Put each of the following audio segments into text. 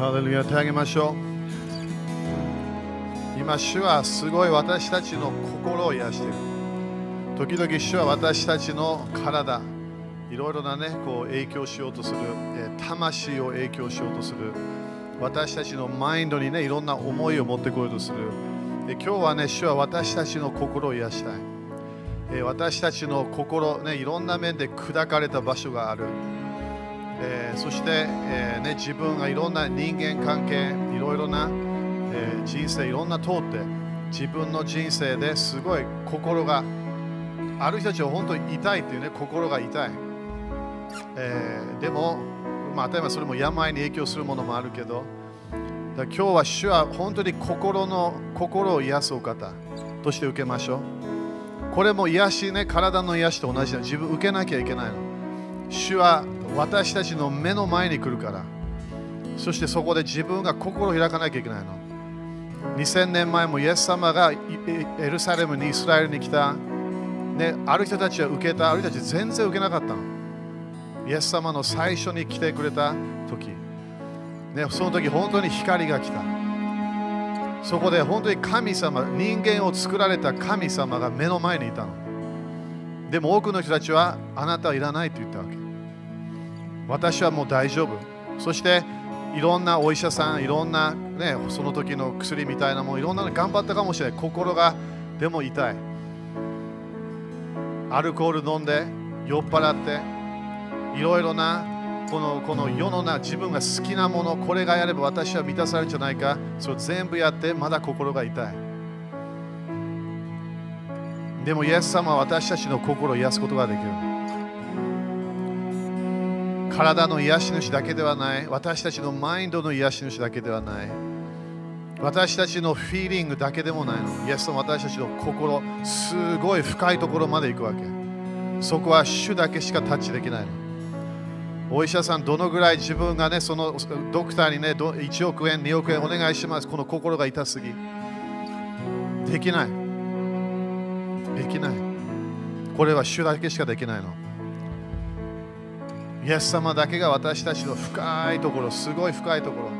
ハレルヤ手あげましょう。今主はすごい私たちの心を癒している。時々主は私たちの体いろいろなねこう影響しようとする。魂を影響しようとする。私たちのマインドにねいろんな思いを持ってこようとする。え今日はね主は私たちの心を癒したい。私たちの心ねいろんな面で砕かれた場所がある。えーそして、えーね、自分がいろんな人間関係いろいろな、えー人生いろんな通って自分の人生ですごい心がある人たちは本当に痛いっていうね心が痛い、えーでも、まあ、当たり前それも病に影響するものもあるけどだ今日は主は本当に心の心を癒すお方として受けましょう。これも癒しね体の癒しと同じだ。自分受けなきゃいけないの。主は私たちの目の前に来るから。そしてそこで自分が心を開かなきゃいけないの。2000年前もイエス様がエルサレムにイスラエルに来た、ね、ある人たちは受けた。ある人たち全然受けなかったの。イエス様の最初に来てくれた時、ね、その時本当に光が来た。そこで本当に神様人間を作られた神様が目の前にいたの。でも多くの人たちはあなたはいらないと言ったわけ。私はもう大丈夫。そしていろんなお医者さんいろんな、ね、その時の薬みたいなもんいろんなの頑張ったかもしれない。心がでも痛い。アルコール飲んで酔っ払っていろいろなこのこの世の中自分が好きなものこれがやれば私は満たされるんじゃないか。それ全部やってまだ心が痛い。でもイエス様は私たちの心を癒すことができる。体の癒し主だけではない。私たちのマインドの癒し主だけではない。私たちのフィーリングだけでもないの。イエス様私たちの心すごい深いところまで行くわけ。そこは主だけしかタッチできないの。お医者さんどのぐらい自分がねそのドクターにね1億円2億円お願いします。この心が痛すぎ。できない。できない。これは主だけしかできないの。イエス様だけが私たちの深いところすごい深いところ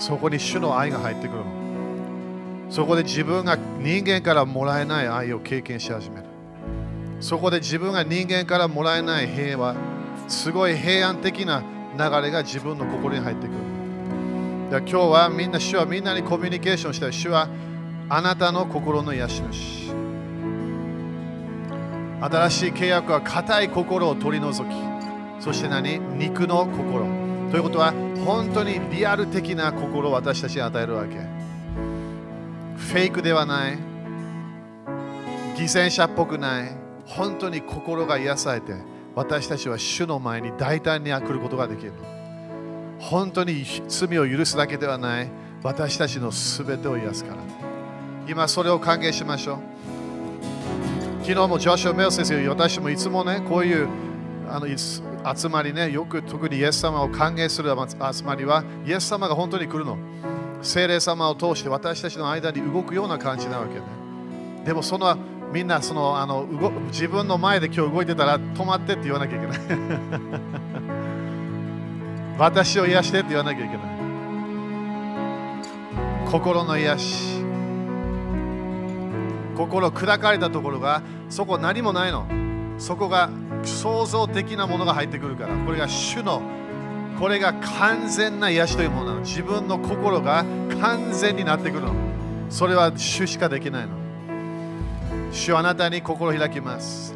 そこに主の愛が入ってくるの。そこで自分が人間からもらえない愛を経験し始める。そこで自分が人間からもらえない平和すごい平安的な流れが自分の心に入ってくる。だ今日はみんな主はみんなにコミュニケーションしたい。主はあなたの心の癒し主。新しい契約は硬い心を取り除きそして何？肉の心。ということは本当にリアル的な心を私たちに与えるわけ。フェイクではない。犠牲者っぽくない。本当に心が癒されて私たちは主の前に大胆に来ることができる。本当に罪を許すだけではない。私たちの全てを癒すから。今それを歓迎しましょう。昨日もジョシュ・メル先生私もいつもねこういうあの集まりねよく特にイエス様を歓迎する集まりはイエス様が本当に来るの。精霊様を通して私たちの間に動くような感じなわけね。でもそのみんなそのあの動自分の前で今日動いてたら止まってって言わなきゃいけない。私を癒してって言わなきゃいけない。心の癒し。心砕かれたところがそこ何もないの。そこが創造的なものが入ってくるからこれが主のこれが完全な癒しというものなの。自分の心が完全になってくるの。それは主しかできないの。主はあなたに心を開きます。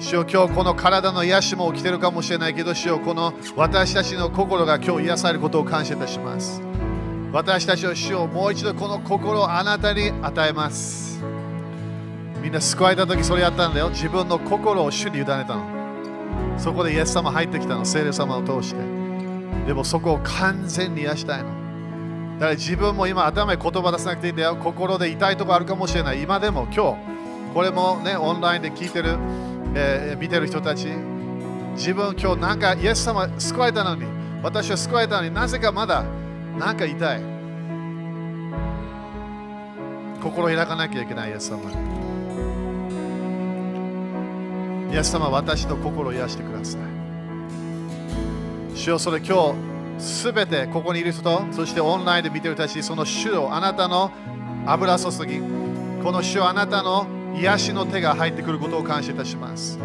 主よ今日この体の癒しも起きてるかもしれないけど主よこの私たちの心が今日癒されることを感謝いたします。私たちを主をもう一度この心をあなたに与えます。みんな救われた時それやったんだよ。自分の心を主に委ねたの。そこでイエス様入ってきたの聖霊様を通して。でもそこを完全に癒したいの。だから自分も今頭に言葉出さなくていいんだよ。心で痛いとこあるかもしれない。今でも今日これもねオンラインで聞いてる、えー見てる人たち。自分今日なんかイエス様救われたのに。私は救われたのに。なぜかまだなんか痛い。心開かなきゃいけないイエス様に。イエス様私の心を癒してください主よそれ今日すべてここにいる人と、そしてオンラインで見てる人たち、その主をあなたの油注ぎ、この主をあなたの癒しの手が入ってくることを感謝いたします。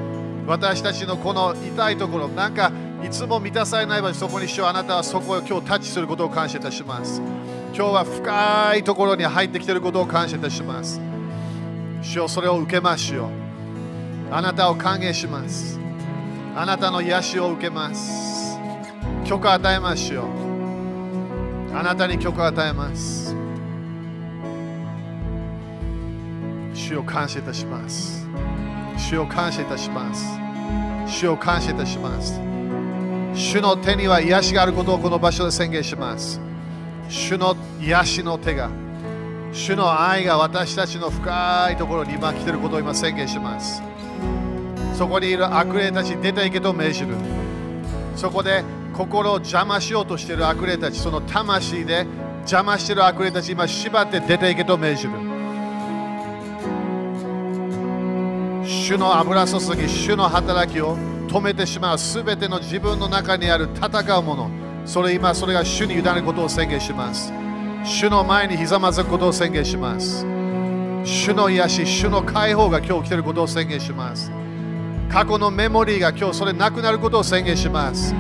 私たちのこの痛いところ、なんかいつも満たされない場所、そこに主よあなたはそこを今日タッチすることを感謝いたします。今日は深いところに入ってきていることを感謝いたします。主よそれを受けますよ。あなたを歓迎します。あなたの癒しを受けます。許可を与えますよ。あなたに許可を与えます。主を感謝いたします。主を感謝いたします。主を感謝いたします。主の手には癒しがあることをこの場所で宣言します。主の癒しの手が、主の愛が私たちの深いところに今来ていることを今宣言します。そこにいる悪霊たち出ていけと命じる。そこで心を邪魔しようとしている悪霊たち、その魂で邪魔している悪霊たち、今縛って出ていけと命じる。主の油注ぎ、主の働きを止めてしまうすべての自分の中にある戦うもの、それ今それが主に委ねることを宣言します。主の前にひざまずくことを宣言します。主の癒し、主の解放が今日来ていることを宣言します。過去のメモリーが今日それなくなることを宣言します。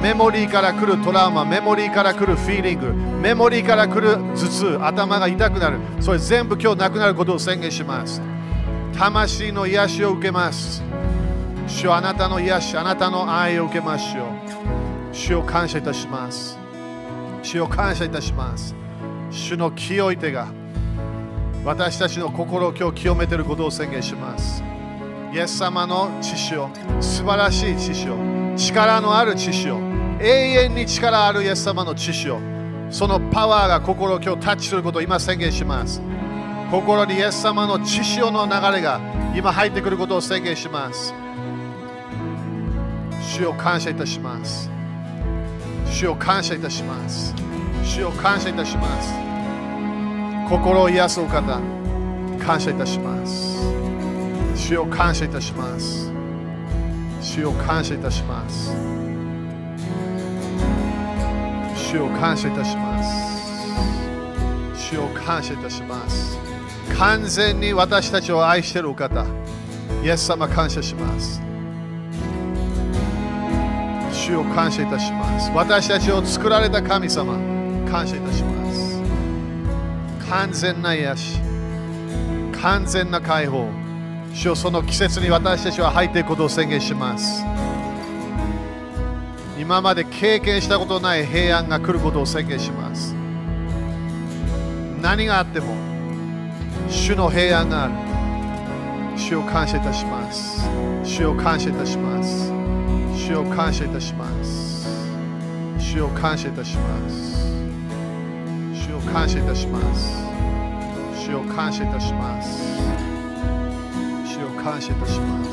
メモリーから来るトラウマ、メモリーから来るフィーリング、メモリーから来る頭痛、頭が痛くなる、それ全部今日なくなることを宣言します。魂の癒しを受けます。主よあなたの癒し、あなたの愛を受けましょう。主を感謝いたします。主を感謝いたします。主の清い手が私たちの心を今日清めていることを宣言します。イエス様の知識を、素晴らしい知識を、力のある知識を、永遠に力あるイエス様の知識を、そのパワーが心を今日タッチすることを今宣言します。心にイエス様の知識の流れが今入ってくることを宣言します。主を感謝いたします。主を感謝いたします。主を感謝いたします。心を癒すお方、感謝いたします。主を感謝いたします。主を感謝いたします。主を感謝いたします。主を感謝いたします。完全に私たちを愛しているお方、イエス様感謝します。主を感謝いたします。私たちを作られた神様、感謝いたします。完全な癒し、完全な解放、主よその季節に私たちは入っていくことを宣言します。今まで経験したことない平安が来ることを宣言します。何があっても、主の平安がある。主を感謝いたします。主を感謝いたします。主を感謝いたします。主を感謝いたします。主を感謝いたします。主を感謝いたします。感謝いたします。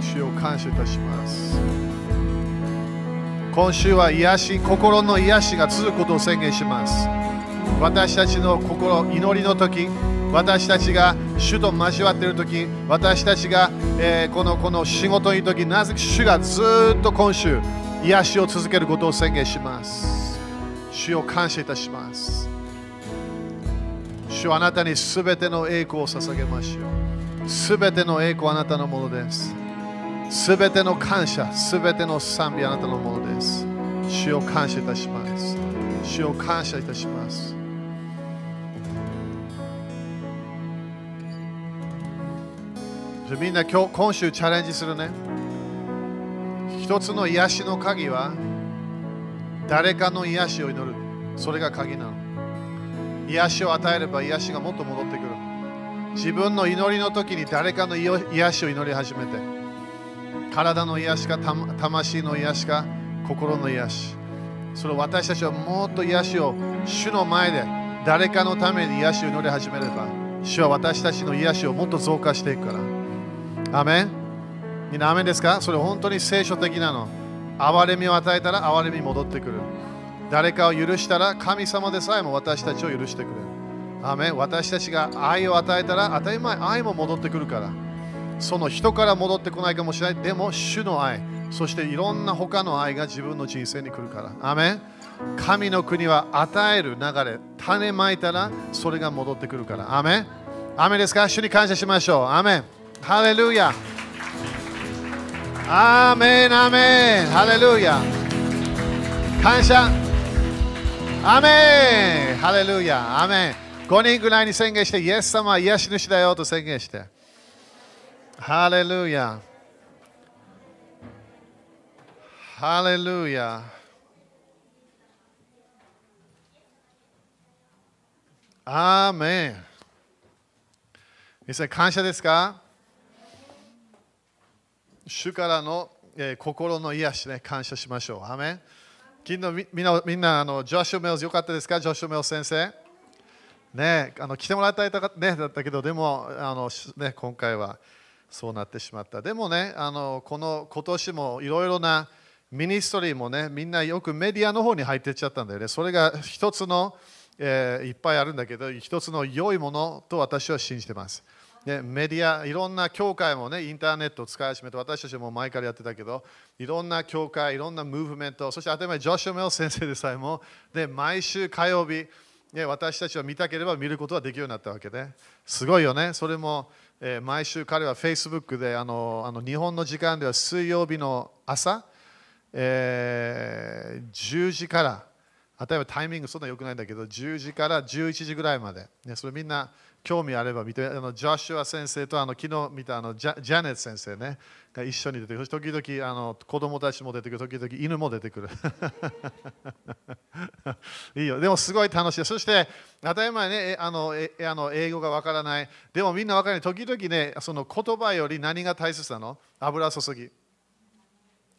主を感謝いたします。今週は癒し、心の癒しが続くことを宣言します。私たちの心、祈りの時、私たちが主と交わっている時、私たちが、えーこのこの仕事にいる時、なぜ主がずっと今週、癒しを続けることを宣言します。主を感謝いたします。主はあなたにすべての栄光を捧げましょう。すべての栄光はあなたのものです。すべての感謝、すべての賛美あなたのものです。主を感謝いたします。主を感謝いたします。みんな今日今週チャレンジするね。一つの癒しの鍵は誰かの癒しを祈る。それが鍵なの。癒しを与えれば癒しがもっと戻ってくる。自分の祈りの時に誰かの癒しを祈り始めて。体の癒しか魂の癒しか心の癒し。それを私たちはもっと癒しを主の前で誰かのために癒しを祈り始めれば主は私たちの癒しをもっと増加していくから。アメンみんなアメンですか？それ本当に聖書的なの。憐れみを与えたら憐れみに戻ってくる。誰かを許したら神様でさえも私たちを許してくれる。アメ私たちが愛を与えたら当たり前愛も戻ってくるから。その人から戻ってこないかもしれない。でも主の愛、そしていろんな他の愛が自分の人生に来るから。アメ神の国は与える流れ、種まいたらそれが戻ってくるから。アメンアメンですか？主に感謝しましょう。アメハレルヤアーメンアメンハレルヤ感謝。アメンハレルヤアメン5人ぐらいに宣言して、イエス様は癒し主だよと宣言して。ハレルヤハレルヤアーメン皆さん感謝ですか？主からの、えー、心の癒しね、感謝しましょう。アーメン昨日みんな、みんなあのジョシュ・メルズよかったですか？ジョシュ・メルズ先生。ね、あの来てもらいたいとか、ね、だったけど、でもあの、ね、今回はそうなってしまった。でもね、あのこの今年もいろいろなミニストリーもね、みんなよくメディアの方に入っていっちゃったんだよね。それが一つの、えー、いっぱいあるんだけど、一つの良いものと私は信じてます。でメディア、いろんな教会もね、インターネットを使い始めて、私たちも前からやってたけど、いろんな教会、いろんなムーブメント、そして当たり前、ジョシュ・メル先生でさえも、で毎週火曜日、ね、私たちは見たければ見ることができるようになったわけで、すごいよね。それも、えー、毎週彼は Facebook であのあの日本の時間では水曜日の朝、えー、10時から、例えばタイミングそんな良くないんだけど、10時から11時ぐらいまで、ね、それみんな興味あれば見て、あのジョシュア先生とあの昨日見たあのジャジャネット先生ね、が一緒に出てくる。時々あの子供たちも出てくる、時々犬も出てくる。いいよ、でもすごい楽しい。そして、当たり前ね、あのえあの英語がわからない。でもみんなわからない。時々ね、その言葉より何が大切なの？油注ぎ。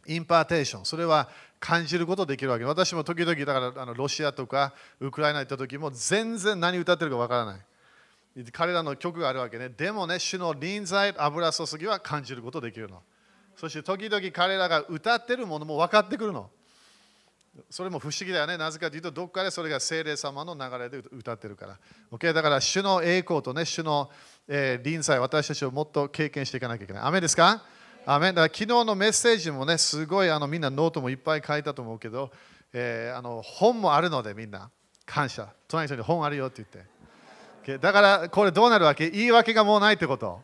impartation。それは感じることできるわけ。私も時々だからあのロシアとかウクライナ行った時も全然何歌ってるかわからない。彼らの曲があるわけね。でもね、主の臨在、油注ぎは感じることできるの。そして時々彼らが歌ってるものも分かってくるの。それも不思議だよね。なぜかというと、どっかでそれが聖霊様の流れで歌ってるから。OK? だから、主の栄光とね、主の、えー、臨在、私たちをもっと経験していかなきゃいけない。雨ですか？アメだから昨日のメッセージもね、すごいあのみんなノートもいっぱい書いたと思うけど、えー、あの本もあるのでみんな感謝。隣の人に本あるよって言って。だからこれどうなるわけ？言い訳がもうないってこと？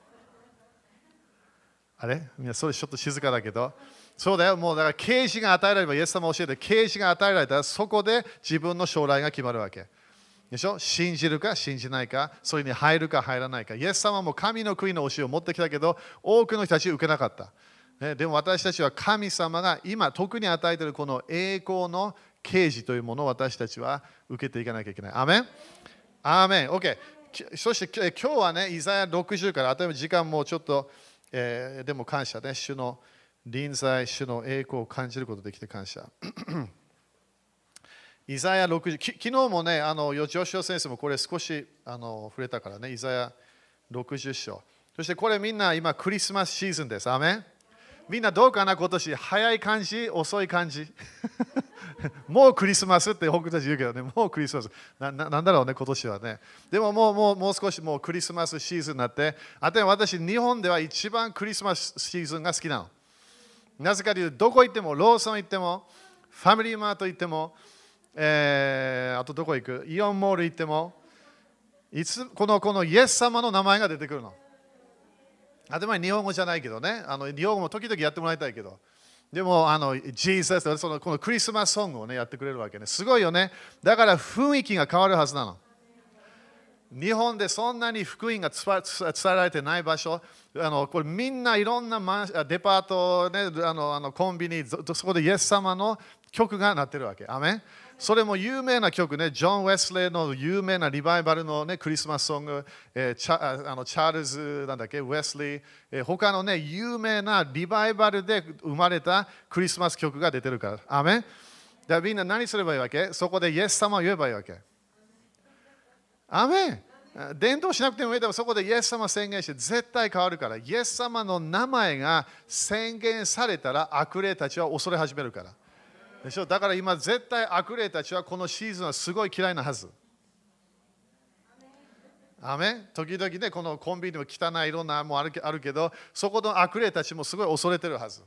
あれ？みんなそれちょっと静かだけど。そうだよ。もうだから啓示が与えられればイエス様教えて啓示が与えられたらそこで自分の将来が決まるわけ。でしょ？信じるか信じないかそれに入るか入らないか。イエス様も神の国の教えを持ってきたけど多くの人たち受けなかった、ね、でも私たちは神様が今特に与えているこの栄光の啓示というものを私たちは受けていかなきゃいけない。アメン？アーメン。OK そして今日はね、イザヤ60から、例えば時間もちょっと、えー、でも感謝ね、主の臨在、主の栄光を感じることできて感謝。イザヤ60、昨日もね、あの、吉吉先生もこれ少しあの触れたからね、イザヤ60章。そしてこれみんな今クリスマスシーズンです。アメンみんなどうかな今年？早い感じ？遅い感じ？もうクリスマスって僕たち言うけどね。もうクリスマス。ななんだろうね今年はね。でももうもうもう少しもうクリスマスシーズンになって。あと私日本では一番クリスマスシーズンが好きなの。なぜかというとどこ行ってもローソン行ってもファミリーマート行っても、えー、あとどこ行く？イオンモール行ってもいつこのこのイエス様の名前が出てくるの。当たり前日本語じゃないけどね、あの日本語も時々やってもらいたいけど、でも、あの、ジーザスそのこのクリスマスソングをね、やってくれるわけね。すごいよね。だから雰囲気が変わるはずなの。日本でそんなに福音が伝えられてない場所、あのこれみんないろんなデパート、ね、あのあのコンビニ、そこでイエス様の曲が鳴ってるわけ。アメそれも有名な曲ね、ジョン・ウェスレーの有名なリバイバルの、ね、クリスマスソング、えー、チャあのチャールズなんだっけ、ウェスリー、えー、他のね、有名なリバイバルで生まれたクリスマス曲が出てるから。アメンだみんな何すればいいわけ？そこでイエス様を言えばいいわけ。アメン伝統しなくてもいいけど、そこでイエス様宣言して絶対変わるから。イエス様の名前が宣言されたら悪霊たちは恐れ始めるから。でしょ？だから今絶対悪霊たちはこのシーズンはすごい嫌いなはず。アメ時々ね、このコンビニも汚いいろんなもあるあるけど、そこの悪霊たちもすごい恐れてるはず。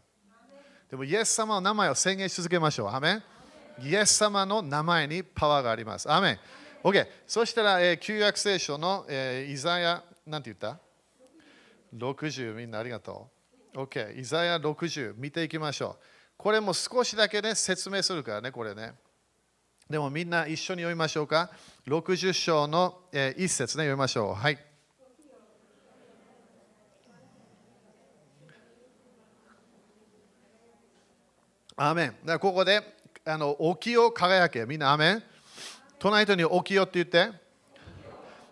でも、イエス様の名前を宣言し続けましょう。アメイエス様の名前にパワーがあります。アメン？OK。そしたら、えー、旧約聖書の、えー、イザヤ、なんて言った ?60、みんなありがとう。OK。イザヤ60、見ていきましょう。これも少しだけね、説明するからね、これね。でもみんな一緒に読みましょうか。60章の、えー、一節ね、読みましょう。はい。アメン。だからここであの起きよ輝け。みんなアメン。隣人に起きよって言って。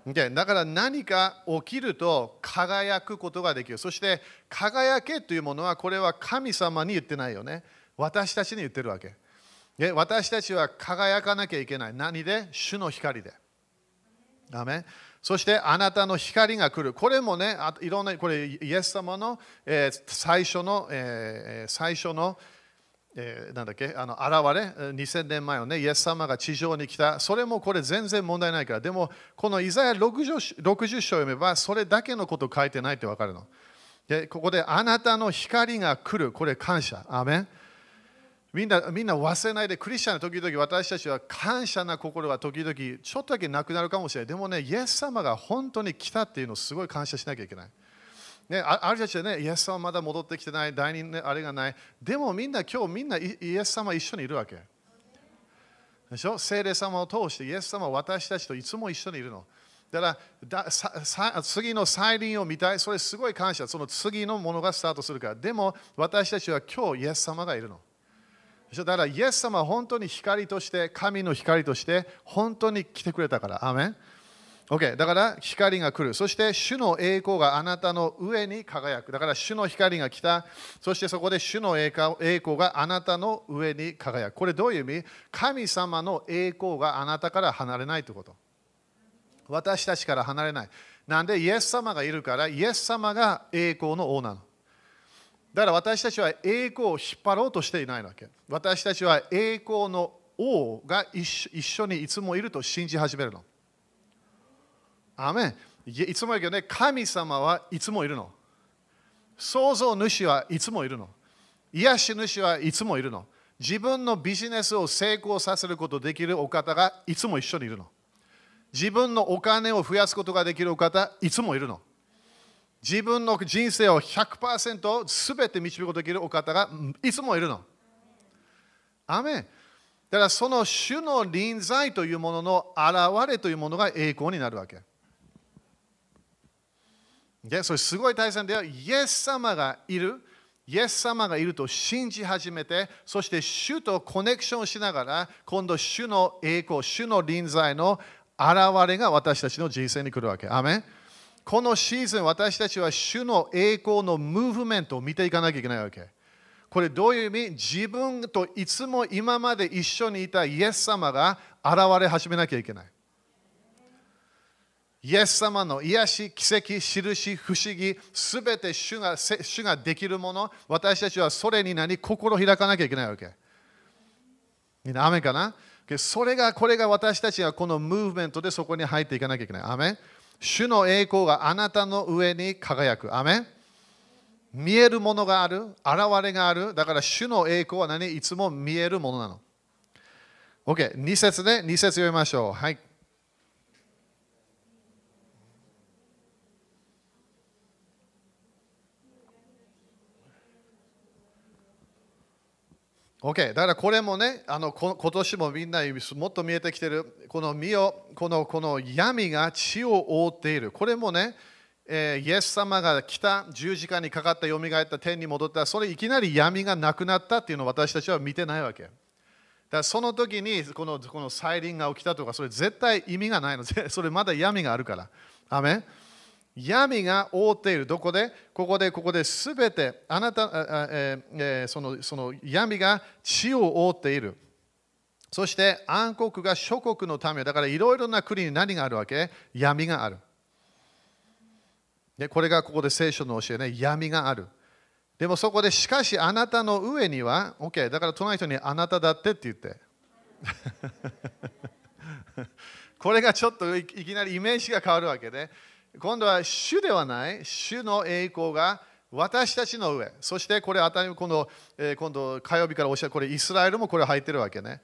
Okay、だから何か起きると輝くことができる。そして輝けというものはこれは神様に言ってないよね。私たちに言ってるわけ。で私たちは輝かなきゃいけない。何で？主の光で。アメそしてあなたの光が来る。これもね、いろんな、これイエス様の、えー、最初の、えー、最初の、なんだっけ、あの現れ、2000年前のね、イエス様が地上に来た、それもこれ全然問題ないから、でも、このイザヤ 60, 60章読めば、それだけのこと書いてないってわかるの。で、ここであなたの光が来る、これ感謝。アメンみんなみんな忘れないで、クリスチャンの時々私たちは感謝な心が時々ちょっとだけなくなるかもしれない。でもね、イエス様が本当に来たっていうのをすごい感謝しなきゃいけない。ね、ある人たちはね、イエス様まだ戻ってきてない、第二、ね、あれがない。でもみんな今日みんなイエス様一緒にいるわけ。でしょ？聖霊様を通してイエス様は私たちといつも一緒にいるの。だからださ次の再臨を見たい、それすごい感謝。その次のものがスタートするから。でも私たちは今日イエス様がいるの。だからイエス様は本当に光として、神の光として本当に来てくれたから。アメン OK、だから光が来る。そして主の栄光があなたの上に輝く。だから主の光が来た。そしてそこで主の栄光があなたの上に輝く。これどういう意味？神様の栄光があなたから離れないということ。私たちから離れない。なんで？イエス様がいるから、イエス様が栄光の王なの。だから私たちは栄光を引っ張ろうとしていないわけ。私たちは栄光の王が一緒にいつもいると信じ始めるの。アメいつも言うけどね、神様はいつもいるの。創造主はいつもいるの。癒し主はいつもいるの。自分のビジネスを成功させることができるお方がいつも一緒にいるの。自分のお金を増やすことができるお方いつもいるの。自分の人生を100%すべて導くことができるお方がいつもいるの。アメだからその主の臨在というものの現れというものが栄光になるわけ。でそれすごい大切だよ。イエス様がいる。イエス様がいると信じ始めて、そして主とコネクションしながら、今度主の栄光、主の臨在の現れが私たちの人生に来るわけ。アメンこのシーズン、私たちは主の栄光のムーブメントを見ていかなきゃいけないわけ。これどういう意味？自分といつも今まで一緒にいたイエス様が現れ始めなきゃいけない。イエス様の癒し、奇跡、印、不思議、すべて主が主ができるもの、私たちはそれに何心開かなきゃいけないわけ。みんな、雨かな？それが、これが私たちはこのムーブメントでそこに入っていかなきゃいけない。アメ主の栄光があなたの上に輝く。アメ見えるものがある、現れがある。だから主の栄光は何？いつも見えるものなの。OK、2節で2節読みましょう。はい。OK、だからこれもね、あの今年もみんなもっと見えてきてる、この身を、このこの闇が血を覆っている。これもね、えー、イエス様が来た十字架にかかった、よみがえった天に戻った、それいきなり闇がなくなったっていうのを私たちは見てないわけ。だからその時にこのこの再臨が起きたとか、それ絶対意味がないので、それまだ闇があるから。アメ闇が覆っている。どこで？ここで、ここですべて、あなた、えー、そのその闇が地を覆っている。そして暗黒が諸国のため、だからいろいろな国に何があるわけ？闇がある。でこれがここで聖書の教えね、闇がある。でもそこで、しかしあなたの上には、OK、だから隣人にあなただってって言って。これがちょっといきなりイメージが変わるわけで、今度は主ではない、主の栄光が私たちの上、そしてこれ、当たり今度、え、今度火曜日からおっしゃる、これイスラエルもこれ入ってるわけね。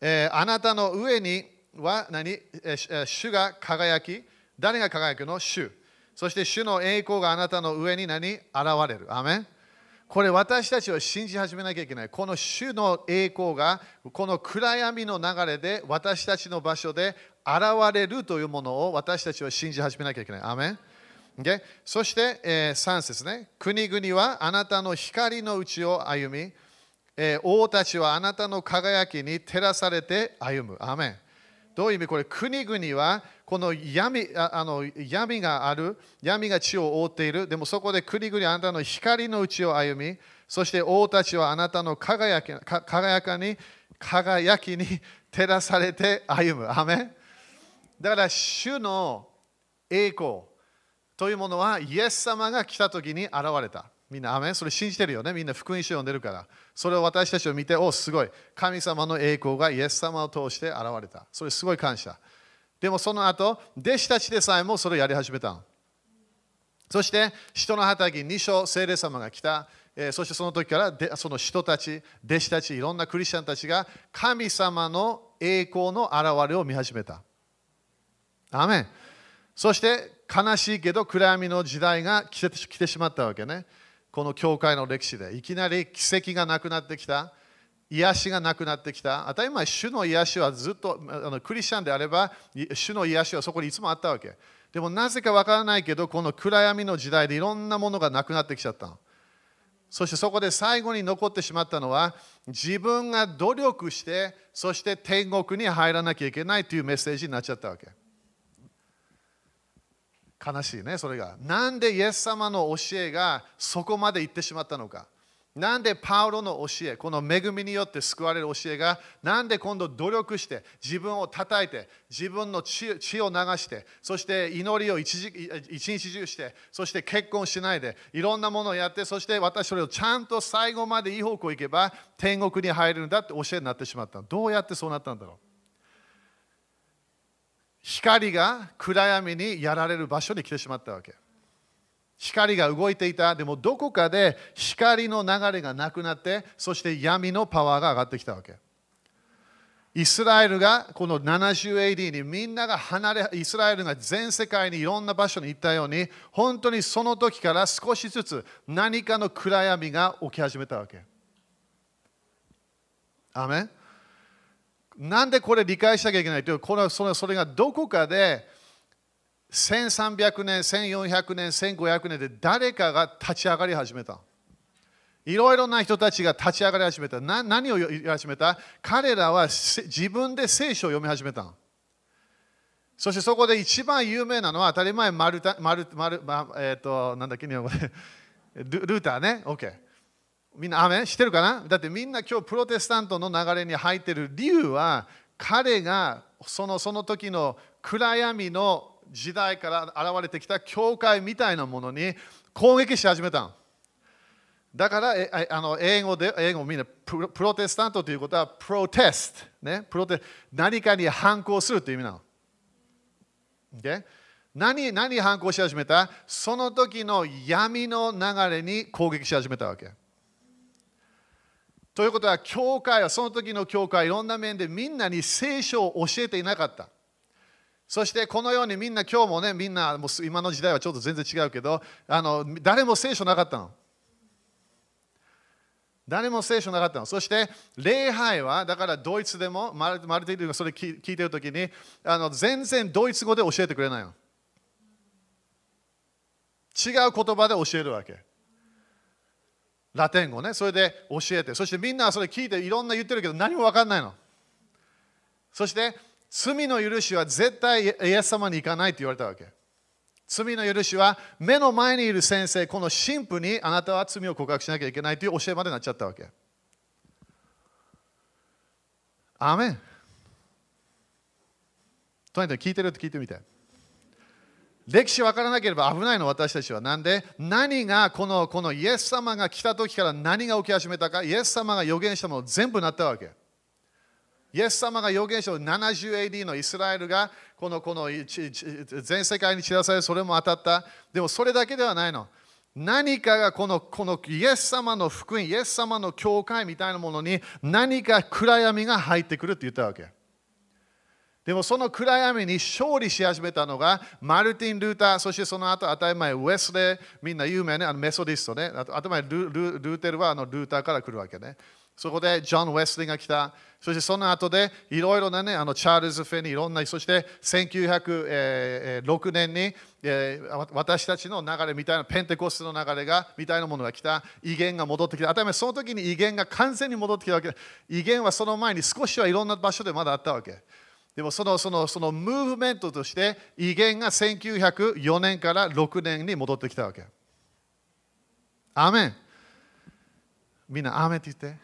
えー、あなたの上には何、えー、主が輝き、誰が輝くの？主。そして主の栄光があなたの上に何？現れる。アメンこれ私たちは信じ始めなきゃいけない。この主の栄光がこの暗闇の流れで私たちの場所で現れるというものを私たちは信じ始めなきゃいけない。アメン Okay? そして、えー、3節ね。国々はあなたの光のうちを歩み、えー、王たちはあなたの輝きに照らされて歩む。アメンどういう意味？これ国々はこの闇あの闇がある、闇が地を覆っている。でもそこで国々はあなたの光のうちを歩み、そして王たちはあなたの輝き輝かに輝きに照らされて歩む。アメンだから主の栄光というものはイエス様が来た時に現れた。みんな、アメンそれ信じてるよね。みんな福音書読んでるから。それを私たちを見て、おすごい。神様の栄光がイエス様を通して現れた。それすごい感謝。でもその後、弟子たちでさえもそれをやり始めた。そして、人の畑に2章、聖霊様が来た。え、そしてその時からでその人たち、弟子たち、いろんなクリスチャンたちが神様の栄光の現れを見始めた。アメンそして悲しいけど暗闇の時代が来て来てしまったわけね。この教会の歴史で。いきなり奇跡がなくなってきた。癒しがなくなってきた。当たり前、主の癒しはずっとあのクリスチャンであれば、主の癒しはそこにいつもあったわけ。でもなぜかわからないけど、この暗闇の時代でいろんなものがなくなってきちゃったの。そしてそこで最後に残ってしまったのは、自分が努力して、そして天国に入らなきゃいけないというメッセージになっちゃったわけ。悲しいね、それが。なんでイエス様の教えがそこまで行ってしまったのか。なんでパウロの教え、この恵みによって救われる教えが、なんで今度努力して、自分を叩いて、自分の血を流して、そして祈りを一一日中して、そして結婚しないで、いろんなものをやって、そして私それをちゃんと最後までいい方向行けば、天国に入るんだって教えになってしまった。どうやってそうなったんだろう光が暗闇にやられる場所に来てしまったわけ。光が動いていた、でもどこかで光の流れがなくなって、そして闇のパワーが上がってきたわけ。イスラエルがこの 70AD にみんなが離れ、イスラエルが全世界にいろんな場所に行ったように、本当にその時から少しずつ何かの暗闇が起き始めたわけ。アメンなんでこれ理解しなきゃいけないというこれそれそれがどこかで1300年、1400年、1500年で誰かが立ち上がり始めた。いろいろな人たちが立ち上がり始めた。な何を言い始めた？彼らは自分で聖書を読み始めた。そしてそこで一番有名なのは当たり前マルタ、マルマルマえっ、ー、と、なんだっけ、日本語で。ルーターね。OK。みんな、アメ知ってるかな？だってみんな今日プロテスタントの流れに入ってる理由は彼がそのその時の暗闇の時代から現れてきた教会みたいなものに攻撃し始めただからあの英語で英語みんなプロテスタントということはプロテスト、ね、プロテ何かに反抗するという意味なの。で何何反抗し始めた？その時の闇の流れに攻撃し始めたわけ。ということは、教会は、その時の教会、いろんな面でみんなに聖書を教えていなかった。そしてこのようにみんな今日もね、みんなもう今の時代はちょっと全然違うけど、あの誰も聖書なかったの。誰も聖書なかったの。そして礼拝は、だからドイツでも、マルマルティがそれ聞いてるときにあの、全然ドイツ語で教えてくれないの。違う言葉で教えるわけ。ラテン語ね、それで教えて、そしてみんなそれ聞いていろんな言ってるけど何も分かんないの。そして罪の許しは絶対イエス様に行かないと言われたわけ。罪の許しは目の前にいる先生、この神父にあなたは罪を告白しなきゃいけないという教えまでなっちゃったわけ。アメン。とにかく聞いてる？って聞いてみて。歴史分からなければ危ないの私たちは。なんで？何がこのこのイエス様が来た時から何が起き始めたか、イエス様が予言したもの全部なったわけ。イエス様が予言した 70AD のイスラエルがこのこの全世界に散らされそれも当たった。でもそれだけではないの。何かがこのこのイエス様の福音、イエス様の教会みたいなものに何か暗闇が入ってくるって言ったわけ。でもその暗闇に勝利し始めたのがマルティン・ルーター、そしてその後当たり前ウェスレー、みんな有名ね、あのメソディストね、あと当たり前ルルルーテルはあのルーターから来るわけね。そこでジョン・ウェスリーが来た。そしてその後でいろいろなね、あのチャールズ・フェニー、いろんな、そして1906年に、私たちの流れみたいな、ペンテコストの流れが、みたいなものが来た、威厳が戻ってきた。当たり前、その時に威厳が完全に戻ってきたわけ。威厳はその前に少しはいろんな場所でまだあったわけ。でもそのそのそのムーブメントとして威厳が1904年から6年に戻ってきたわけ。アーメンみんなアーメって言って。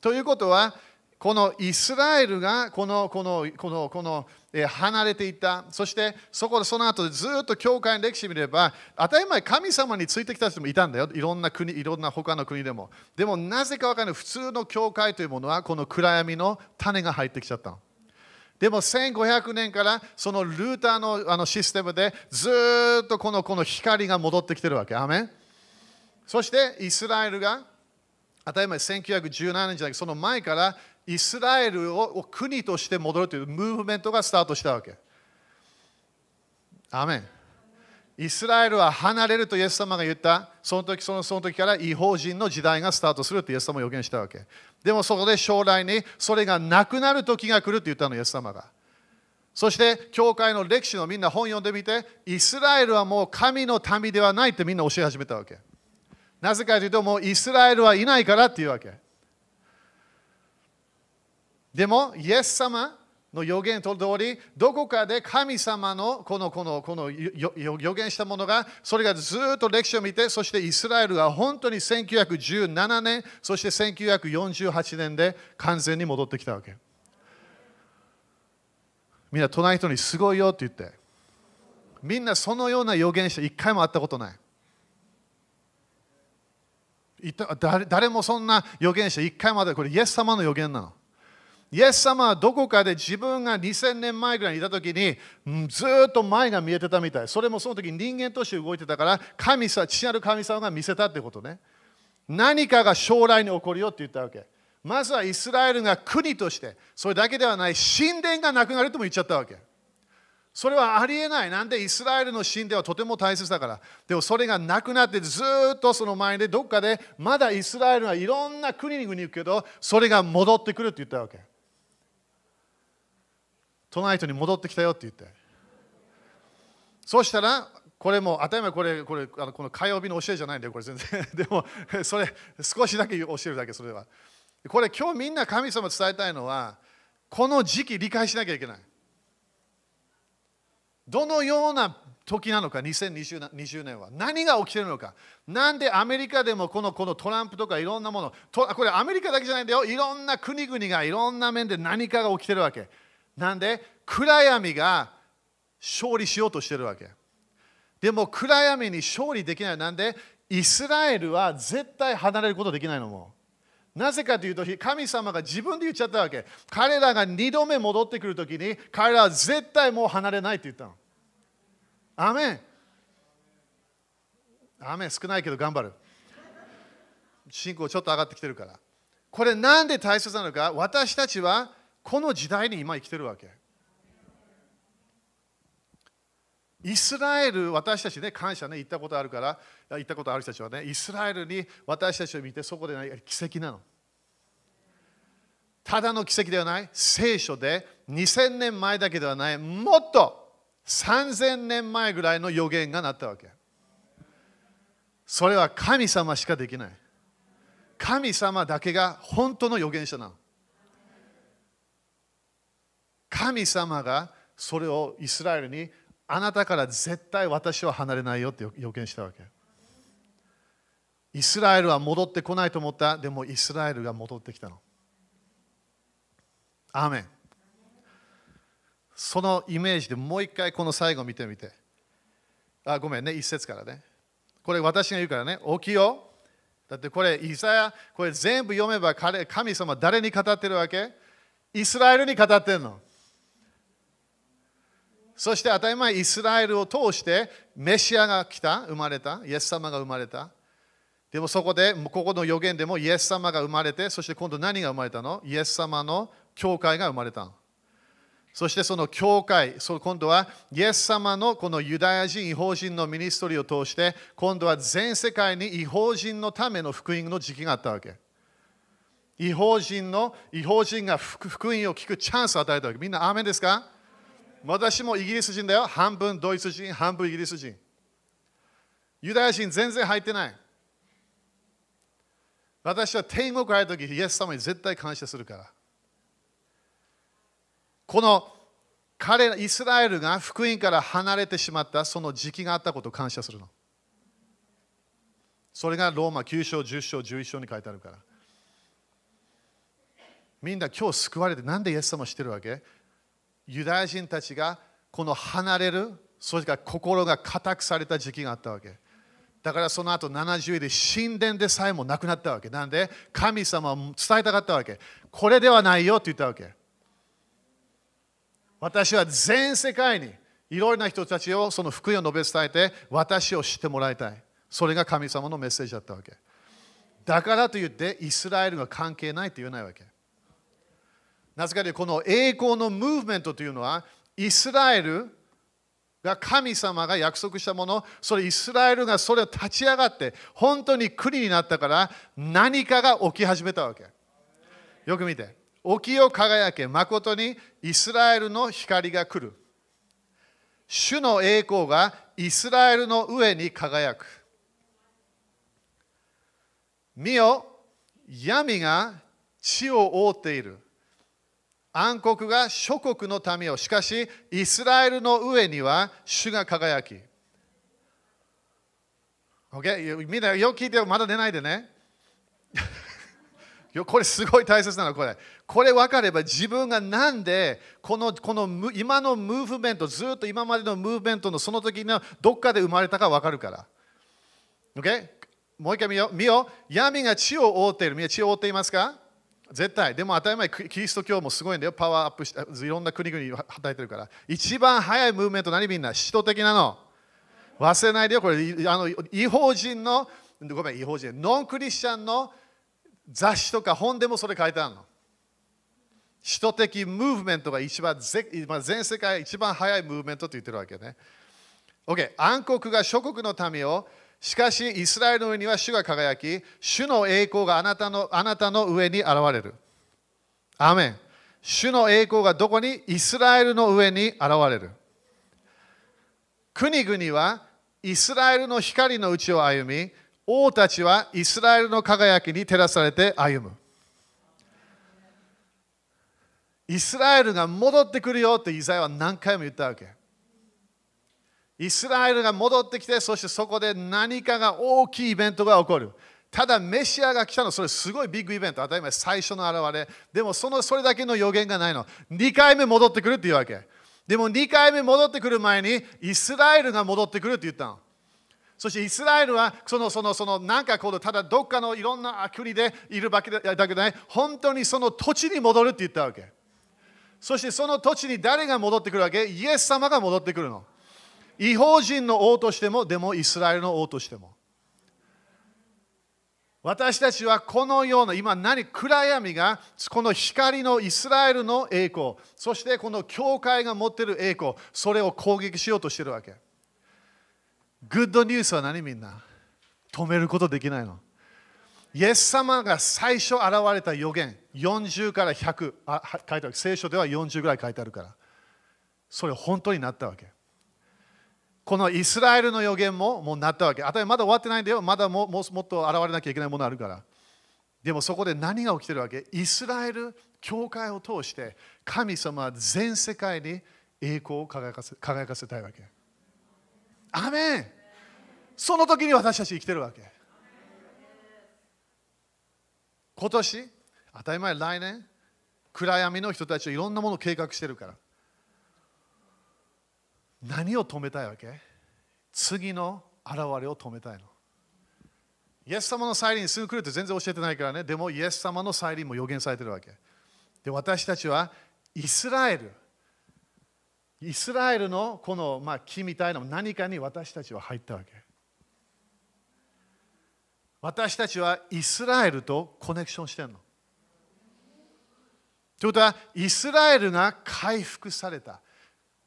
ということは、このイスラエルがこのこのこのこの、え離れていた、そしてそこでその後でずっと教会の歴史を見れば、当たり前神様についてきた人もいたんだよ、いろんな国、いろんな他の国でも。でもなぜかわからない、普通の教会というものはこの暗闇の種が入ってきちゃったの。でも1500年からそのルーターのあのシステムでずっとこのこの光が戻ってきてるわけ。アメそしてイスラエルが当たり前1917年じゃなくてその前からイスラエルを国として戻るというムーブメントがスタートしたわけ。アメンイスラエルは離れるとイエス様が言った、その時そのその時から違法人の時代がスタートするとイエス様が予言したわけ。でもそこで将来にそれがなくなる時が来ると言ったの、イエス様が。そして、教会の歴史のみんな本読んでみて、イスラエルはもう神の民ではないってみんな教え始めたわけ。なぜかというと、もうイスラエルはいないからっていうわけ。でも、イエス様の予言と通り、どこかで神様のこのこのこの予言したものが、それがずっと歴史を見て、そしてイスラエルが本当に1917年、そして1948年で完全に戻ってきたわけ。みんな隣人にすごいよって言って、みんなそのような予言して一回も会ったことない。誰もそんな予言者一回までこれイエス様の予言なの。イエス様はどこかで自分が2000年前ぐらいにいたときにずっと前が見えてたみたい。それもその時人間として動いてたから神様、父なる神様が見せたってことね。何かが将来に起こるよって言ったわけ。まずはイスラエルが国として、それだけではない神殿がなくなるとも言っちゃったわけ。それはありえない。なんでイスラエルの神殿はとても大切だから。でもそれがなくなってずっとその前でどっかでまだイスラエルはいろんな国に行くけど、それが戻ってくるって言ったわけ。トナイトに戻ってきたよって言って。そうしたら、これも当たり前これ、これあのこの火曜日の教えじゃないんだよ、これ全然。でも、それ少しだけ教えるだけ、それは。これ今日みんな神様伝えたいのは、この時期理解しなきゃいけない。どのような時なのか、2020年は。何が起きてるのか。なんでアメリカでもこのこのトランプとかいろんなもの、これアメリカだけじゃないんだよ。いろんな国々がいろんな面で何かが起きてるわけ。なんで暗闇が勝利しようとしてるわけ。でも暗闇に勝利できない。なんでイスラエルは絶対離れることできないのも。なぜかというと、神様が自分で言っちゃったわけ。彼らが2度目戻ってくるときに、彼らは絶対もう離れないって言ったの。アメン。アメン少ないけど頑張る。信仰ちょっと上がってきてるから。これなんで大切なのか私たちはこの時代に今生きてるわけ。イスラエル、私たちね、感謝ね、行ったことあるから、行ったことある人たちはね、イスラエルに私たちを見て、そこで、ね、奇跡なの。ただの奇跡ではない、聖書で2000年前だけではない、もっと3000年前ぐらいの予言がなったわけ。それは神様しかできない。神様だけが本当の預言者なの。神様がそれをイスラエルにあなたから絶対私は離れないよって予言したわけ。イスラエルは戻ってこないと思った。でもイスラエルが戻ってきたの。アーメン。そのイメージでもう一回この最後見てみて。あ、ごめんね、一節からね。これ私が言うからね、起きよ。だってこれ、イザヤ、これ全部読めば彼神様誰に語ってるわけ？イスラエルに語ってるの。そして当たり前イスラエルを通してメシアが来た、生まれた、イエス様が生まれた。でもそこで、ここの予言でもイエス様が生まれて、そして今度何が生まれたの？イエス様の教会が生まれたの。そしてその教会、そ今度はイエス様のこのユダヤ人、違法人のミニストリーを通して、今度は全世界に違法人のための福音の時期があったわけ。違法人の違法人が福音を聞くチャンスを与えたわけ。みんな、アーメンですか？私もイギリス人だよ。半分ドイツ人、半分イギリス人。ユダヤ人全然入ってない。私は天国入るとき、イエス様に絶対感謝するから。この彼、イスラエルが福音から離れてしまったその時期があったことを感謝するの。それがローマ9章、10章、11章に書いてあるから。みんな今日救われて、なんでイエス様してるわけ？ユダヤ人たちがこの離れる、それから心が固くされた時期があったわけ。だからその後70位で神殿でさえもなくなったわけ。なんで神様を伝えたかったわけ。これではないよって言ったわけ。私は全世界にいろいろな人たちをその福音を述べ伝えて私を知ってもらいたい。それが神様のメッセージだったわけ。だからといってイスラエルが関係ないと言わないわけ。なぜかというとこの栄光のムーブメントというのはイスラエルが神様が約束したもの、それイスラエルがそれを立ち上がって本当に国になったから何かが起き始めたわけ。よく見て。起きを輝け、誠にイスラエルの光が来る。主の栄光がイスラエルの上に輝く。見よ、闇が地を覆っている。暗黒が諸国の民を、しかしイスラエルの上には主が輝き。Okay? みんなよく聞いてまだ寝ないでね。これすごい大切なの、これ。これ分かれば自分がなんでこのこの今のムーブメント、ずっと今までのムーブメントのその時のどっかで生まれたか分かるから。Okay? もう一回見よう。見よう。闇が地を覆っている。みんな地を覆っていますか？絶対。でも当たり前、キリスト教もすごいんだよ。パワーアップして、いろんな国々働いてるから。一番早いムーブメント、何みんな使徒的なの？忘れないでよ。これ、あの違法人の、ごめん、違法人、ノンクリスチャンの雑誌とか本でもそれ書いてあるの。使徒的ムーブメントが一番ぜ全世界一番早いムーブメントと言ってるわけね。OK、暗黒が諸国の民を、しかしイスラエルの上には主が輝き、主の栄光があなたのあなたの上に現れる。アメン。主の栄光がどこに？イスラエルの上に現れる。国々はイスラエルの光のうちを歩み、王たちはイスラエルの輝きに照らされて歩む。イスラエルが戻ってくるよってイザヤは何回も言ったわけ。イスラエルが戻ってきて、そしてそこで何かが大きいイベントが起こる。ただ、メシアが来たの、それすごいビッグイベント。当たり前、最初の現れ。でもその、それだけの予言がないの。2回目戻ってくるっていうわけ。でも2回目戻ってくる前に、イスラエルが戻ってくるって言ったの。そしてイスラエルはそのそのそのなんかこうただどっかのいろんな国でいるわけだけでない本当にその土地に戻るって言ったわけそしてその土地に誰が戻ってくるわけ？イエス様が戻ってくるの違法人の王としてもでもイスラエルの王としても私たちはこのような今何暗闇がこの光のイスラエルの栄光そしてこの教会が持っている栄光それを攻撃しようとしているわけグッドニュースは何みんな？止めることできないの。イエス様が最初現れた予言、40から100あ書いてある。聖書では40ぐらい書いてあるから。それ本当になったわけ。このイスラエルの予言ももうなったわけ。あたりまだ終わってないんだよ。まだもももっと現れなきゃいけないものあるから。でもそこで何が起きてるわけ？イスラエル教会を通して神様は全世界に栄光を輝かせ輝かせたいわけ。アメンその時に私たち生きてるわけ今年当たり前来年暗闇の人たちはいろんなものを計画してるから何を止めたいわけ？次の現れを止めたいのイエス様の再臨にすぐ来るって全然教えてないからねでもイエス様の再臨も予言されてるわけで私たちはイスラエルイスラエルのこの、まあ、木みたいな何かに私たちは入ったわけ。私たちはイスラエルとコネクションしてるの。ということは、イスラエルが回復された。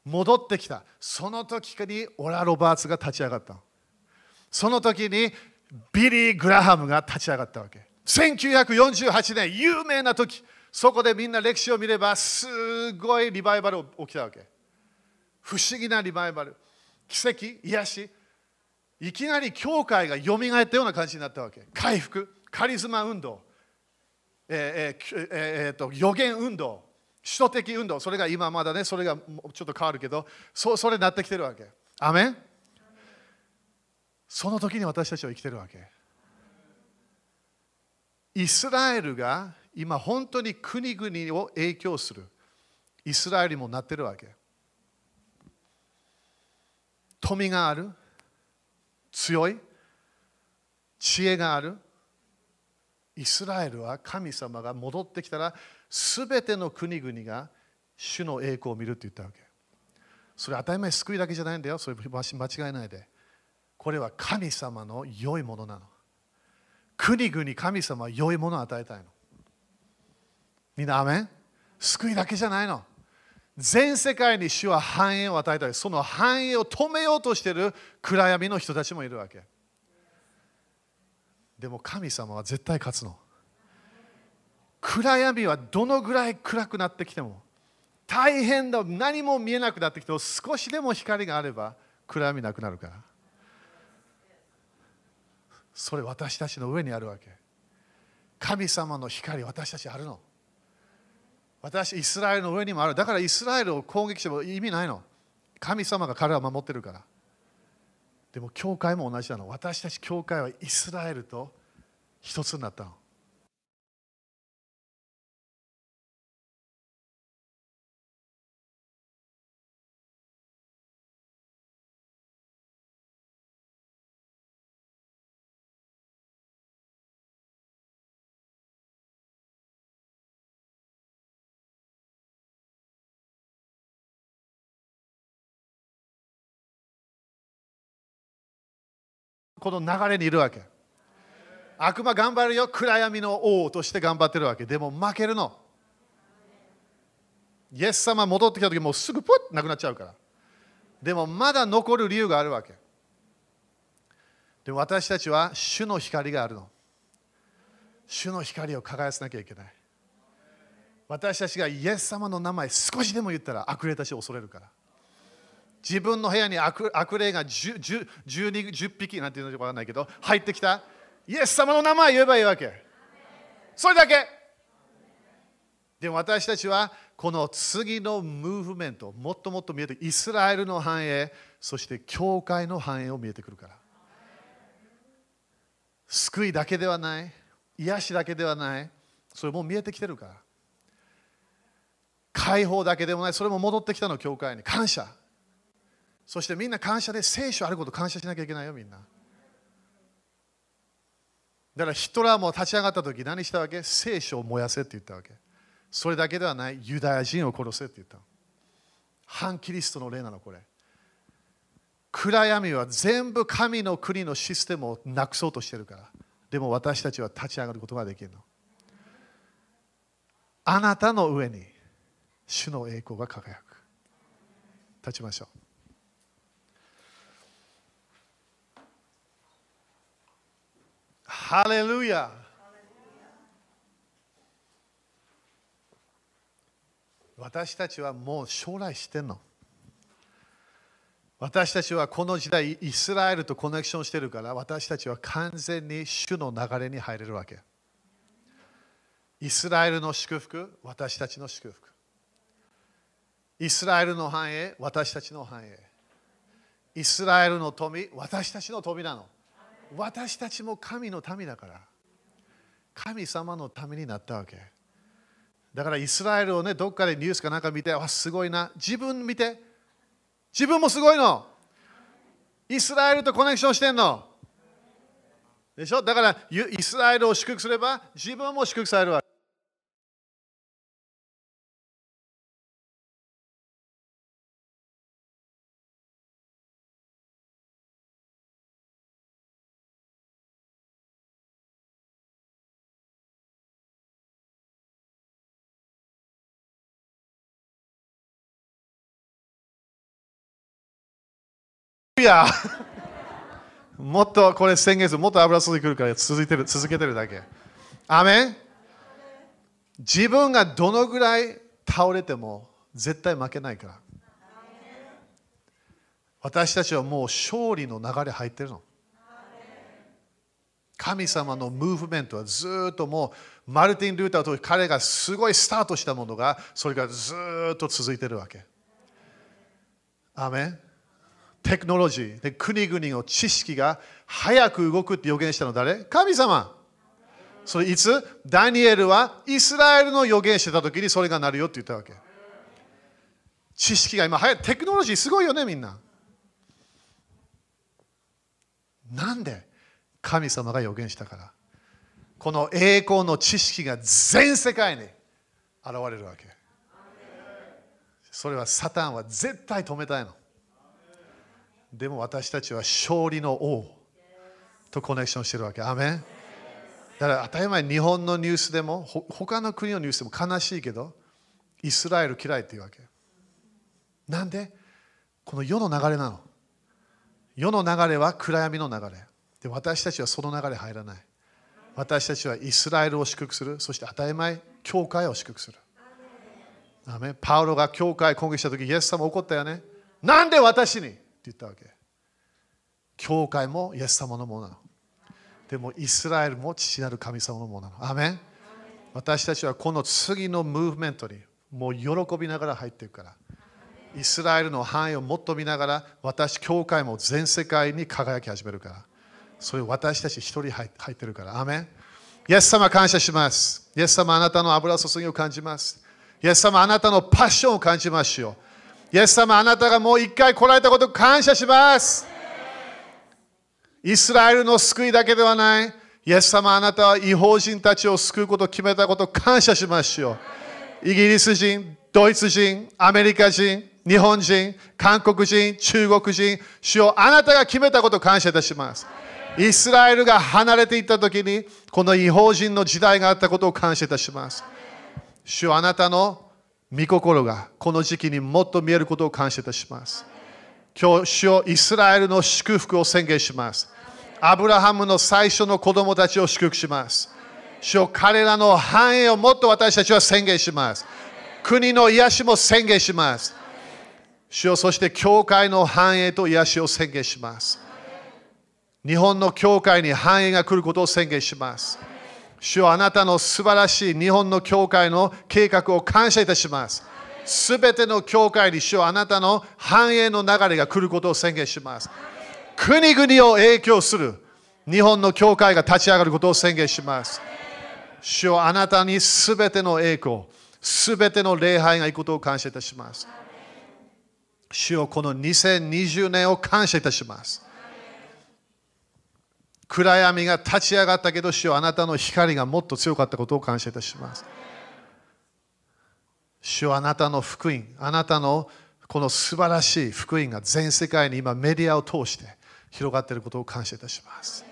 戻ってきた。その時にオラ・ロバーツが立ち上がったその時にビリー・グラハムが立ち上がったわけ。1948年、有名な時、そこでみんな歴史を見れば、すごいリバイバル起きたわけ。不思議なリバイバル。奇跡、癒し。いきなり教会がよみがえったような感じになったわけ。回復、カリスマ運動、えーえーえー、と予言運動、首都的運動、それが今まだね、それがちょっと変わるけど、そそれになってきてるわけ。アメン？その時に私たちは生きてるわけ。イスラエルが今本当に国々を影響するイスラエルにもなってるわけ。富がある、強い、知恵がある。イスラエルは神様が戻ってきたら、すべての国々が主の栄光を見るって言ったわけ。それ当たり前救いだけじゃないんだよ。それ間違いないで。これは神様の良いものなの。国々神様は良いものを与えたいの。みんな、アメン？救いだけじゃないの。全世界に主は繁栄を与えたい。その繁栄を止めようとしている暗闇の人たちもいるわけ。でも神様は絶対勝つの。暗闇はどのぐらい暗くなってきても大変だ何も見えなくなってきても少しでも光があれば暗闇なくなるから。それ私たちの上にあるわけ。神様の光私たちあるの。私イスラエルの上にもある。だからイスラエルを攻撃しても意味ないの。神様が彼らを守ってるから。でも教会も同じなの。私たち教会はイスラエルと一つになったの。この流れにいるわけ。悪魔頑張るよ、暗闇の王として頑張ってるわけ。でも負けるの。イエス様戻ってきた時もうすぐプッなくなっちゃうから。でもまだ残る理由があるわけ。でも私たちは主の光があるの。主の光を輝かせなきゃいけない。私たちがイエス様の名前少しでも言ったら悪霊たちを恐れるから。自分の部屋に悪悪霊が 10, 10, 10匹なんていうのか分からないけど入ってきた。イエス様の名前言えばいいわけ。それだけ。でも私たちはこの次のムーブメントもっともっと見えてイスラエルの繁栄そして教会の繁栄を見えてくるから。救いだけではない癒しだけではないそれも見えてきてるから。解放だけでもないそれも戻ってきたの教会に。感謝。そしてみんな感謝で聖書あること感謝しなきゃいけないよみんな。だからヒトラーも立ち上がった時何したわけ？聖書を燃やせって言ったわけ。それだけではないユダヤ人を殺せって言った。反キリストの例なのこれ。暗闇は全部神の国のシステムをなくそうとしてるから。でも私たちは立ち上がることができるの。あなたの上に主の栄光が輝く。立ちましょう。ハレルヤ私たちはもう将来知ってんの。私たちはこの時代イスラエルとコネクションしてるから私たちは完全に主の流れに入れるわけ。イスラエルの祝福私たちの祝福。イスラエルの繁栄私たちの繁栄。イスラエルの富私たちの富なの。私たちも神の民だから。神様のためになったわけ。だからイスラエルをねどっかでニュースかなんか見てわすごいな。自分見て。自分もすごいの。イスラエルとコネクションしてんの。でしょ？だからイスラエルを祝福すれば自分も祝福されるわけ。ルヤもっとこれ宣言する、もっと油注ぎくるから続いてる続けてるだけ。アメン自分がどのぐらい倒れても絶対負けないから。私たちはもう勝利の流れ入ってるの。神様のムーブメントはずっともうマルティン・ルーターと彼がすごいスタートしたものがそれがずっと続いてるわけ。アメンテクノロジーで国々の知識が早く動くって予言したの誰神様それいつダニエルはイスラエルの予言してた時にそれがなるよって言ったわけ知識が今早いテクノロジーすごいよねみんななんで神様が予言したからこの栄光の知識が全世界に現れるわけそれはサタンは絶対止めたいのでも私たちは勝利の王とコネクションしてるわけ。アメンだから当たり前日本のニュースでも他の国のニュースでも悲しいけどイスラエル嫌いっていうわけ。なんで？この世の流れなの。世の流れは暗闇の流れ。で私たちはその流れ入らない。私たちはイスラエルを祝福する。そして当たり前、教会を祝福する。アメパウロが教会攻撃した時イエス様怒ったよね。なんで私に？言ったわけ。教会もイエス様のものなの。でもイスラエルも父なる神様のものなの。アメン私たちはこの次のムーブメントにもう喜びながら入っていくから。イスラエルの範囲をもっと見ながら私、教会も全世界に輝き始めるから。それ私たち一人入ってるから。アメンイエス様感謝します。イエス様あなたの油注ぎを感じます。イエス様あなたのパッションを感じますよ。イエス様、あなたがもう一回来られたこと感謝します。イスラエルの救いだけではない。イエス様、あなたは違法人たちを救うことを決めたこと感謝しますよ。イギリス人、ドイツ人、アメリカ人、日本人、韓国人、中国人、主よあなたが決めたことを感謝いたします。イスラエルが離れていったときに、この違法人の時代があったことを感謝いたします。主よあなたの御心がこの時期にもっと見えることを感謝いたします。今日、主をイスラエルの祝福を宣言します。アブラハムの最初の子供たちを祝福します。主を彼らの繁栄をもっと私たちは宣言します。国の癒しも宣言します。主をそして教会の繁栄と癒しを宣言します。日本の教会に繁栄が来ることを宣言します。主はあなたの素晴らしい日本の教会の計画を感謝いたします。すべての教会に主はあなたの繁栄の流れが来ることを宣言します。国々を影響する日本の教会が立ち上がることを宣言します。主はあなたにすべての栄光、すべての礼拝が行くことを感謝いたします。主よこの2020年を感謝いたします。暗闇が立ち上がったけど、主よあなたの光がもっと強かったことを感謝いたします。主よあなたの福音、あなたのこの素晴らしい福音が全世界に今メディアを通して広がっていることを感謝いたします。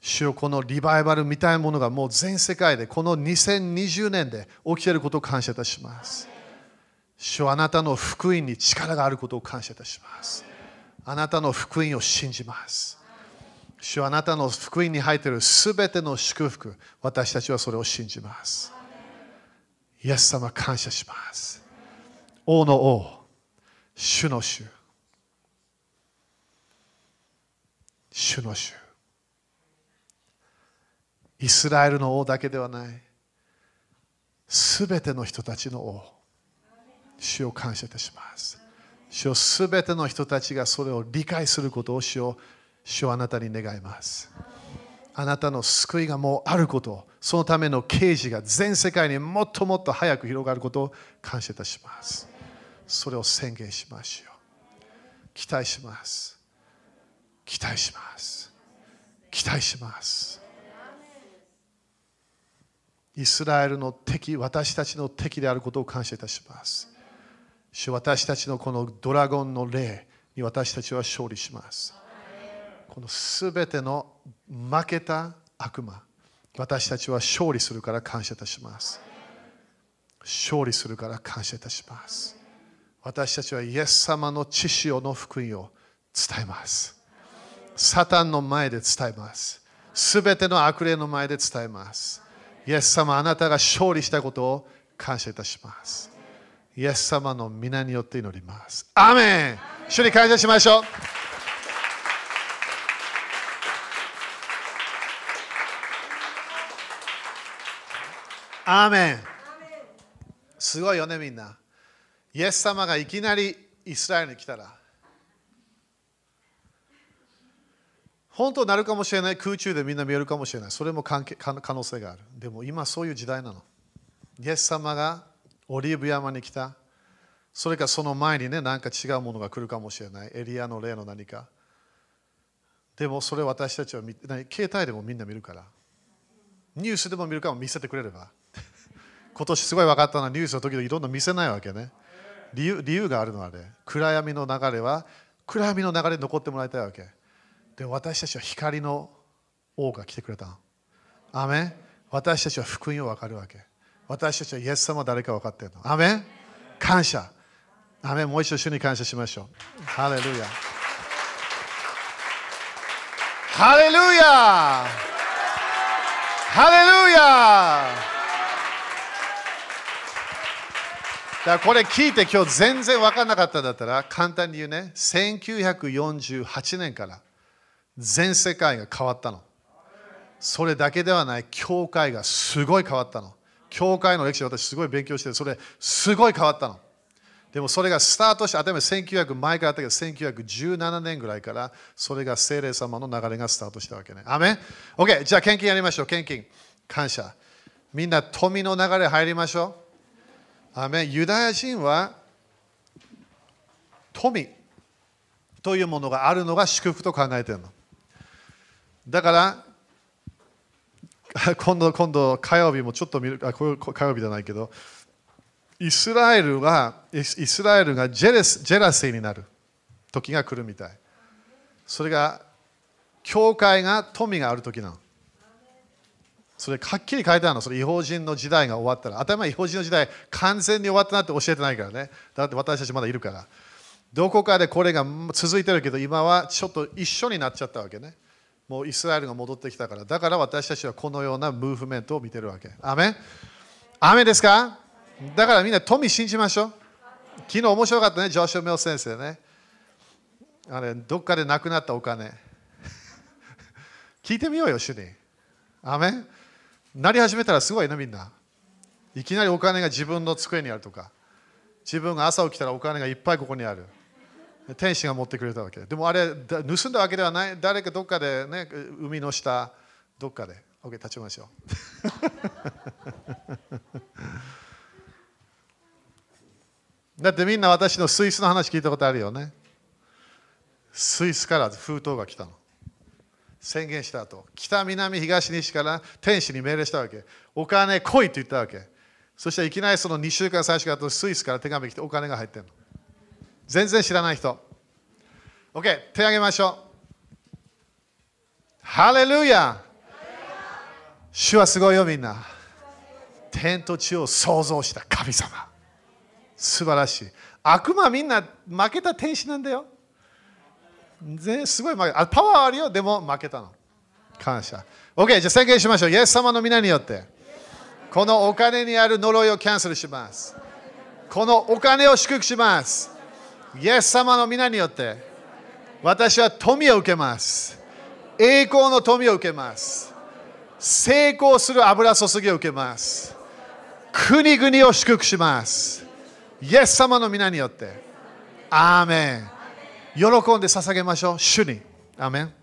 主よこのリバイバルみたいなものがもう全世界でこの2020年で起きていることを感謝いたします。主よあなたの福音に力があることを感謝いたします。あなたの福音を信じます。主はあなたの福音に入っているすべての祝福、私たちはそれを信じます。イエス様、感謝します。王の王、主の主。主の主。イスラエルの王だけではない。すべての人たちの王。主を感謝いたします。主をすべての人たちがそれを理解することを主を主はあなたに願います。あなたの救いがもうあること、そのための啓示が全世界にもっともっと早く広がることを感謝いたします。それを宣言しましょう。期待します。期待します。期待します。イスラエルの敵、私たちの敵であることを感謝いたします。主私たちのこのドラゴンの霊に私たちは勝利します。このすべての負けた悪魔、私たちは勝利するから感謝いたします。勝利するから感謝いたします。私たちはイエス様の知識の福音を伝えます。サタンの前で伝えます。すべての悪霊の前で伝えます。イエス様、あなたが勝利したことを感謝いたします。イエス様の皆によって祈ります。アーメン一緒に感謝しましょう。アーメンすごいよね、みんな。イエス様がいきなりイスラエルに来たら、本当になるかもしれない、空中でみんな見えるかもしれない、それも関係可能性がある。でも今そういう時代なの。イエス様がオリーブ山に来た。それかその前にね、何か違うものが来るかもしれない。エリアの例の何か。でもそれ私たちは携帯でもみんな見るから。ニュースでも見るかも見せてくれれば。今年すごい分かったのはニュースの時々いろんな見せないわけね。理由理由があるのはね、暗闇の流れは暗闇の流れに残ってもらいたいわけ。で私たちは光の王が来てくれた。アメン私たちは福音を分かるわけ。私たちはイエス様は誰か分かってるの。アメン感謝。アメンもう一度主に感謝しましょう。ハレルヤ。ハレルヤハレルヤだからこれ聞いて今日全然分からなかったんだったら簡単に言うね1948年から全世界が変わったのそれだけではない教会がすごい変わったの教会の歴史私すごい勉強してそれすごい変わったのでもそれがスタートして、当たり前1900前からあったけど、1917年ぐらいからそれが聖霊様の流れがスタートしたわけね。アメン ?OK、じゃあ献金やりましょう。献金。感謝。みんな富の流れ入りましょう。アメユダヤ人は富というものがあるのが祝福と考えているの。だから、今度、今度火曜日もちょっと見る、あ火曜日じゃないけど、イスラエルがイスラエルがジェレスジェラシーになる時が来るみたい。それが教会が富がある時なの。それはっきり書いてあるの。それ違法人の時代が終わったら。当たり前違法人の時代完全に終わったなって教えてないからね。だって私たちまだいるから。どこかでこれが続いてるけど今はちょっと一緒になっちゃったわけね。もうイスラエルが戻ってきたから。だから私たちはこのようなムーブメントを見てるわけ。アメンアメンですか？だからみんな富信じましょう。昨日面白かったね、ジョシュ・メル先生ね。あれ、どっかでなくなったお金。聞いてみようよ、主に。アメなり始めたらすごいね、みんな。いきなりお金が自分の机にあるとか、自分が朝起きたらお金がいっぱいここにある。天使が持ってくれたわけ。でもあれ、盗んだわけではない。誰かどっかでね、海の下、どっかで。OK、立ちましょう。だってみんな私のスイスの話聞いたことあるよね。スイスから封筒が来たの。宣言した後、北、南、東、西から天使に命令したわけ。お金来いと言ったわけ。そしていきなりその2週間、3週間後、スイスから手紙来てお金が入ってるの。全然知らない人。OK、手挙げましょう。ハレルヤ主はすごいよみんな。天と地を創造した神様。素晴らしい。悪魔みんな負けた天使なんだよ。全すごい負けあパワーあるよ、でも負けたの。感謝。OK、じゃあ宣言しましょう。イエス様の皆によって、このお金にある呪いをキャンセルします。このお金を祝福します。イエス様の皆によって、私は富を受けます。栄光の富を受けます。成功する油注ぎを受けます。国々を祝福します。イエス様の皆によって。アーメン。喜んで捧げましょう。主に。アメン。